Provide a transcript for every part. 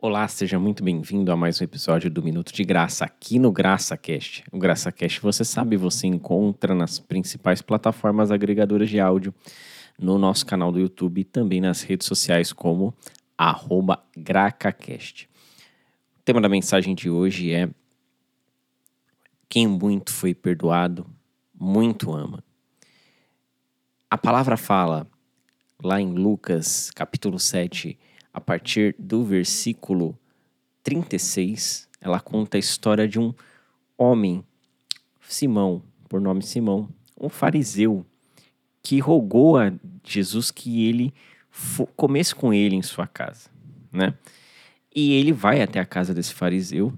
Olá, seja muito bem-vindo a mais um episódio do Minuto de Graça aqui no GraçaCast. O GraçaCast, você sabe, você encontra nas principais plataformas agregadoras de áudio, no nosso canal do YouTube e também nas redes sociais como GracaCast. O tema da mensagem de hoje é Quem muito foi perdoado, muito ama. A palavra fala lá em Lucas, capítulo 7, a partir do versículo 36, ela conta a história de um homem, Simão, por nome Simão, um fariseu, que rogou a Jesus que ele comesse com ele em sua casa, né? E ele vai até a casa desse fariseu,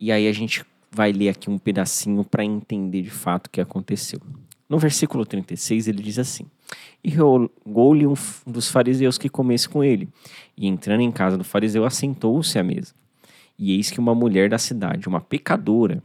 e aí a gente vai ler aqui um pedacinho para entender de fato o que aconteceu. No versículo 36, ele diz assim: E rogou-lhe um dos fariseus que comesse com ele. E entrando em casa do fariseu, assentou-se à mesa. E eis que uma mulher da cidade, uma pecadora,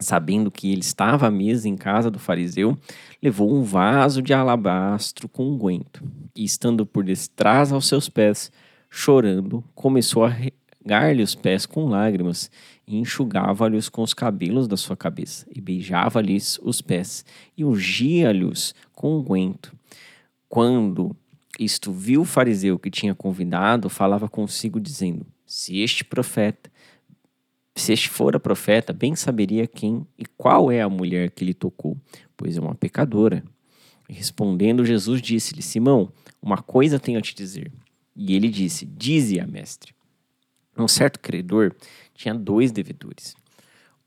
sabendo que ele estava à mesa em casa do fariseu, levou um vaso de alabastro com unguento. E estando por detrás aos seus pés, chorando, começou a regar-lhe os pés com lágrimas e enxugava-lhes com os cabelos da sua cabeça, e beijava-lhes os pés, e ungia-lhes com unguento. Quando isto viu o fariseu que tinha convidado, falava consigo, dizendo: Se este profeta, se este fora profeta, bem saberia quem e qual é a mulher que lhe tocou, pois é uma pecadora. Respondendo, Jesus disse-lhe: Simão, uma coisa tenho a te dizer. E ele disse: Dize-a, mestre. Um certo credor tinha dois devedores.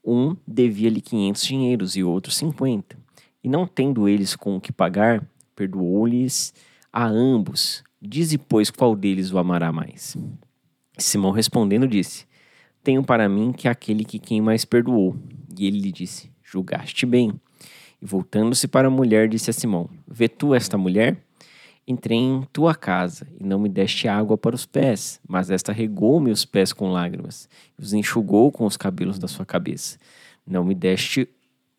Um devia-lhe 500 dinheiros e outro 50. E não tendo eles com o que pagar, perdoou-lhes a ambos. Dize, pois, qual deles o amará mais? Simão respondendo disse: Tenho para mim que aquele que quem mais perdoou. E ele lhe disse: Julgaste bem. E voltando-se para a mulher, disse a Simão: Vê tu esta mulher? Entrei em tua casa e não me deste água para os pés, mas esta regou-me os pés com lágrimas e os enxugou com os cabelos da sua cabeça. Não me deste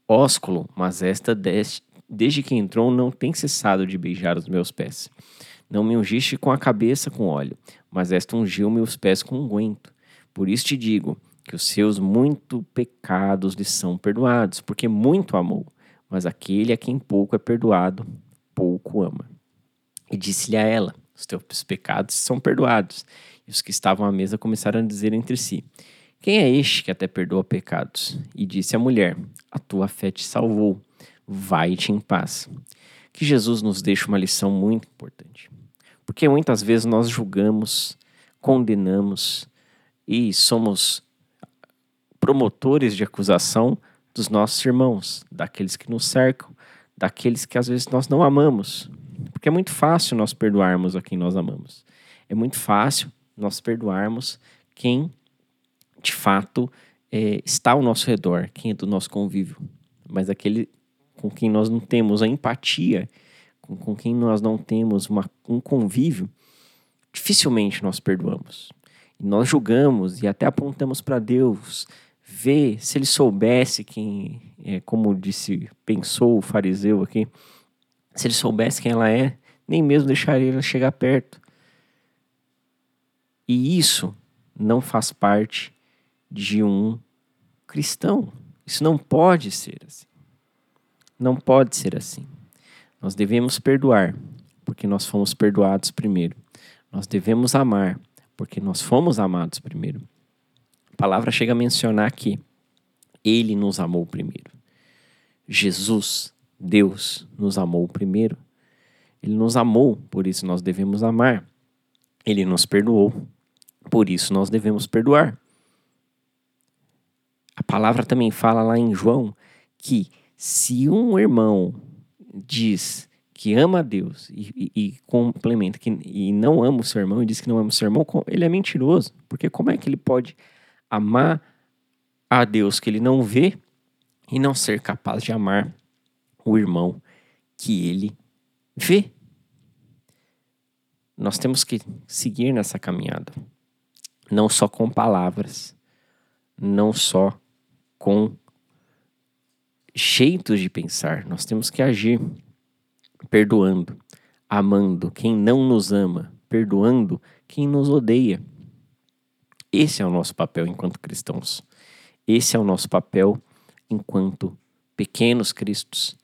ósculo, mas esta deste, desde que entrou não tem cessado de beijar os meus pés. Não me ungiste com a cabeça com óleo, mas esta ungiu meus pés com unguento. Por isso te digo que os seus muito pecados lhe são perdoados, porque muito amou. Mas aquele a quem pouco é perdoado, pouco ama. E disse-lhe a ela: Os teus pecados são perdoados. E os que estavam à mesa começaram a dizer entre si: Quem é este que até perdoa pecados? E disse a mulher: A tua fé te salvou. Vai-te em paz. Que Jesus nos deixa uma lição muito importante. Porque muitas vezes nós julgamos, condenamos e somos promotores de acusação dos nossos irmãos, daqueles que nos cercam, daqueles que às vezes nós não amamos, porque é muito fácil nós perdoarmos a quem nós amamos. É muito fácil nós perdoarmos quem de fato é, está ao nosso redor, quem é do nosso convívio. Mas aquele com quem nós não temos a empatia, com, com quem nós não temos uma, um convívio, dificilmente nós perdoamos. E nós julgamos e até apontamos para Deus, ver se ele soubesse quem, é, como disse, pensou o fariseu aqui, se ele soubesse quem ela é, nem mesmo deixaria ela chegar perto. E isso não faz parte de um cristão. Isso não pode ser assim. Não pode ser assim. Nós devemos perdoar, porque nós fomos perdoados primeiro. Nós devemos amar, porque nós fomos amados primeiro. A palavra chega a mencionar que ele nos amou primeiro. Jesus Deus nos amou primeiro. Ele nos amou, por isso nós devemos amar. Ele nos perdoou, por isso nós devemos perdoar. A palavra também fala lá em João que se um irmão diz que ama a Deus e, e, e, complementa que e não ama o seu irmão e diz que não ama o seu irmão, ele é mentiroso. Porque como é que ele pode amar a Deus que ele não vê e não ser capaz de amar o irmão que ele vê. Nós temos que seguir nessa caminhada, não só com palavras, não só com jeitos de pensar, nós temos que agir perdoando, amando quem não nos ama, perdoando quem nos odeia. Esse é o nosso papel enquanto cristãos. Esse é o nosso papel enquanto pequenos cristos,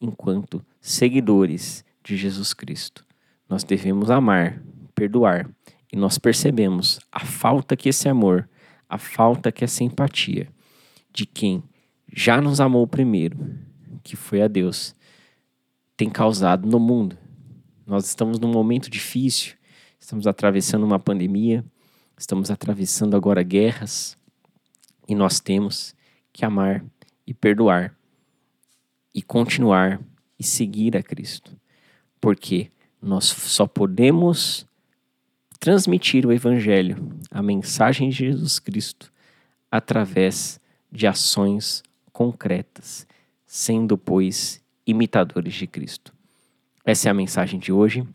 enquanto seguidores de Jesus Cristo. Nós devemos amar, perdoar, e nós percebemos a falta que esse amor, a falta que essa empatia de quem já nos amou primeiro, que foi a Deus, tem causado no mundo. Nós estamos num momento difícil, estamos atravessando uma pandemia, estamos atravessando agora guerras, e nós temos que amar e perdoar e continuar e seguir a Cristo. Porque nós só podemos transmitir o Evangelho, a mensagem de Jesus Cristo, através de ações concretas, sendo, pois, imitadores de Cristo. Essa é a mensagem de hoje.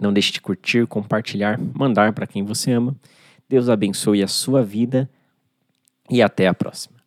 Não deixe de curtir, compartilhar, mandar para quem você ama. Deus abençoe a sua vida e até a próxima.